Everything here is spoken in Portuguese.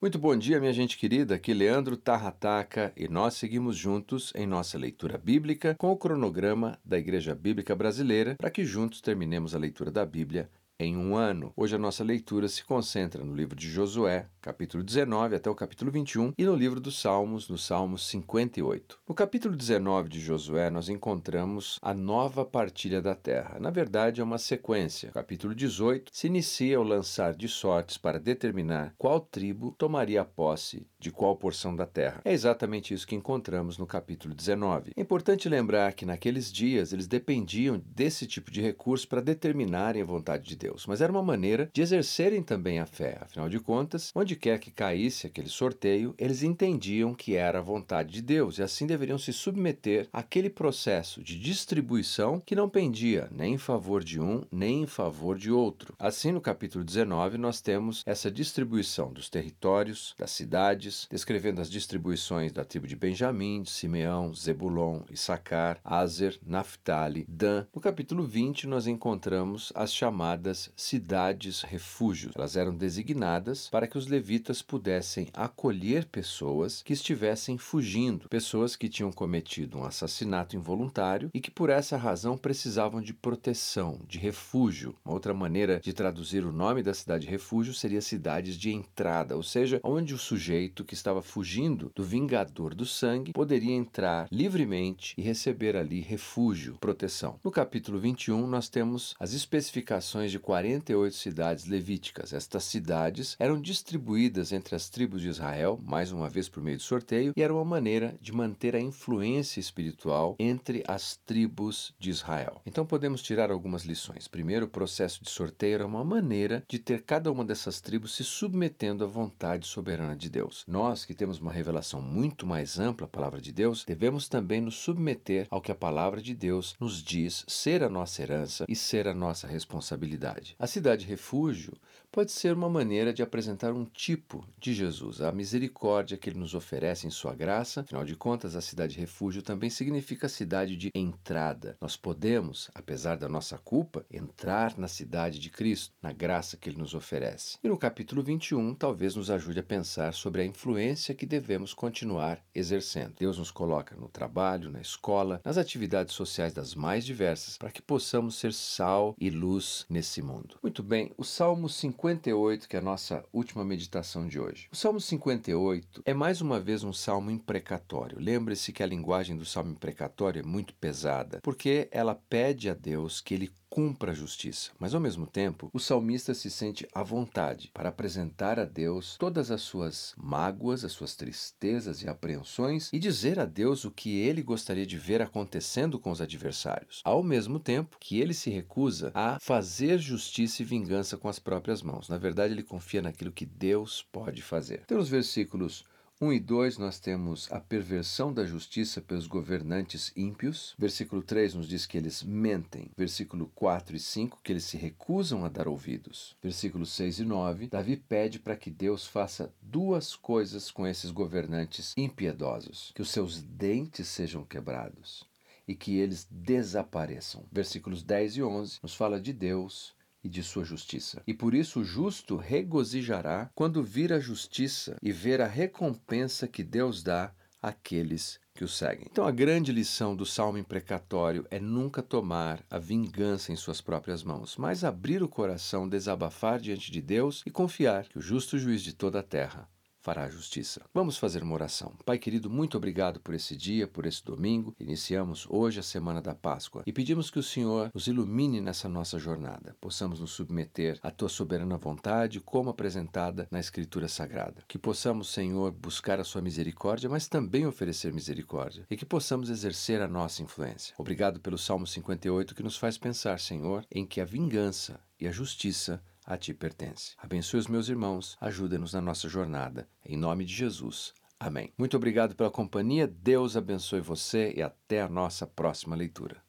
Muito bom dia, minha gente querida. Aqui Leandro Tarrataca e nós seguimos juntos em nossa leitura bíblica com o cronograma da Igreja Bíblica Brasileira para que juntos terminemos a leitura da Bíblia em um ano. Hoje a nossa leitura se concentra no livro de Josué, capítulo 19 até o capítulo 21, e no livro dos Salmos, no Salmo 58. No capítulo 19 de Josué, nós encontramos a nova partilha da terra. Na verdade, é uma sequência. Capítulo 18 se inicia o lançar de sortes para determinar qual tribo tomaria posse de qual porção da terra. É exatamente isso que encontramos no capítulo 19. É importante lembrar que naqueles dias eles dependiam desse tipo de recurso para determinarem a vontade de Deus. Deus, mas era uma maneira de exercerem também a fé. Afinal de contas, onde quer que caísse aquele sorteio, eles entendiam que era a vontade de Deus e assim deveriam se submeter àquele processo de distribuição que não pendia nem em favor de um nem em favor de outro. Assim, no capítulo 19, nós temos essa distribuição dos territórios, das cidades, descrevendo as distribuições da tribo de Benjamim, de Simeão, Zebulon, Issacar, Azer, Naphtali, Dan. No capítulo 20, nós encontramos as chamadas chamadas cidades-refúgios. Elas eram designadas para que os levitas pudessem acolher pessoas que estivessem fugindo, pessoas que tinham cometido um assassinato involuntário e que por essa razão precisavam de proteção, de refúgio. Uma outra maneira de traduzir o nome da cidade-refúgio seria cidades de entrada, ou seja, onde o sujeito que estava fugindo do vingador do sangue poderia entrar livremente e receber ali refúgio, proteção. No capítulo 21, nós temos as especificações de 48 cidades levíticas. Estas cidades eram distribuídas entre as tribos de Israel, mais uma vez por meio de sorteio, e era uma maneira de manter a influência espiritual entre as tribos de Israel. Então podemos tirar algumas lições. Primeiro, o processo de sorteio era uma maneira de ter cada uma dessas tribos se submetendo à vontade soberana de Deus. Nós, que temos uma revelação muito mais ampla, a palavra de Deus, devemos também nos submeter ao que a palavra de Deus nos diz ser a nossa herança e ser a nossa responsabilidade cidade. A cidade refúgio pode ser uma maneira de apresentar um tipo de Jesus, a misericórdia que ele nos oferece em sua graça. Afinal de contas, a cidade refúgio também significa cidade de entrada. Nós podemos, apesar da nossa culpa, entrar na cidade de Cristo, na graça que ele nos oferece. E no capítulo 21, talvez nos ajude a pensar sobre a influência que devemos continuar exercendo. Deus nos coloca no trabalho, na escola, nas atividades sociais das mais diversas, para que possamos ser sal e luz nesse desse mundo. Muito bem, o Salmo 58, que é a nossa última meditação de hoje. O Salmo 58 é mais uma vez um salmo imprecatório. Lembre-se que a linguagem do salmo imprecatório é muito pesada, porque ela pede a Deus que ele cumpra a justiça. Mas ao mesmo tempo, o salmista se sente à vontade para apresentar a Deus todas as suas mágoas, as suas tristezas e apreensões e dizer a Deus o que ele gostaria de ver acontecendo com os adversários. Ao mesmo tempo que ele se recusa a fazer justiça e vingança com as próprias mãos. Na verdade, ele confia naquilo que Deus pode fazer. Tem os versículos 1 e 2 nós temos a perversão da justiça pelos governantes ímpios. Versículo 3 nos diz que eles mentem. Versículo 4 e 5 que eles se recusam a dar ouvidos. Versículo 6 e 9, Davi pede para que Deus faça duas coisas com esses governantes impiedosos: que os seus dentes sejam quebrados e que eles desapareçam. Versículos 10 e 11 nos fala de Deus e de sua justiça. E por isso o justo regozijará quando vir a justiça e ver a recompensa que Deus dá àqueles que o seguem. Então a grande lição do salmo imprecatório é nunca tomar a vingança em suas próprias mãos, mas abrir o coração, desabafar diante de Deus e confiar que o justo juiz de toda a terra fará justiça. Vamos fazer uma oração. Pai querido, muito obrigado por esse dia, por esse domingo. Iniciamos hoje a semana da Páscoa e pedimos que o Senhor nos ilumine nessa nossa jornada. Possamos nos submeter à tua soberana vontade, como apresentada na Escritura Sagrada. Que possamos, Senhor, buscar a sua misericórdia, mas também oferecer misericórdia e que possamos exercer a nossa influência. Obrigado pelo Salmo 58 que nos faz pensar, Senhor, em que a vingança e a justiça a ti pertence. Abençoe os meus irmãos, ajuda-nos na nossa jornada. Em nome de Jesus. Amém. Muito obrigado pela companhia, Deus abençoe você e até a nossa próxima leitura.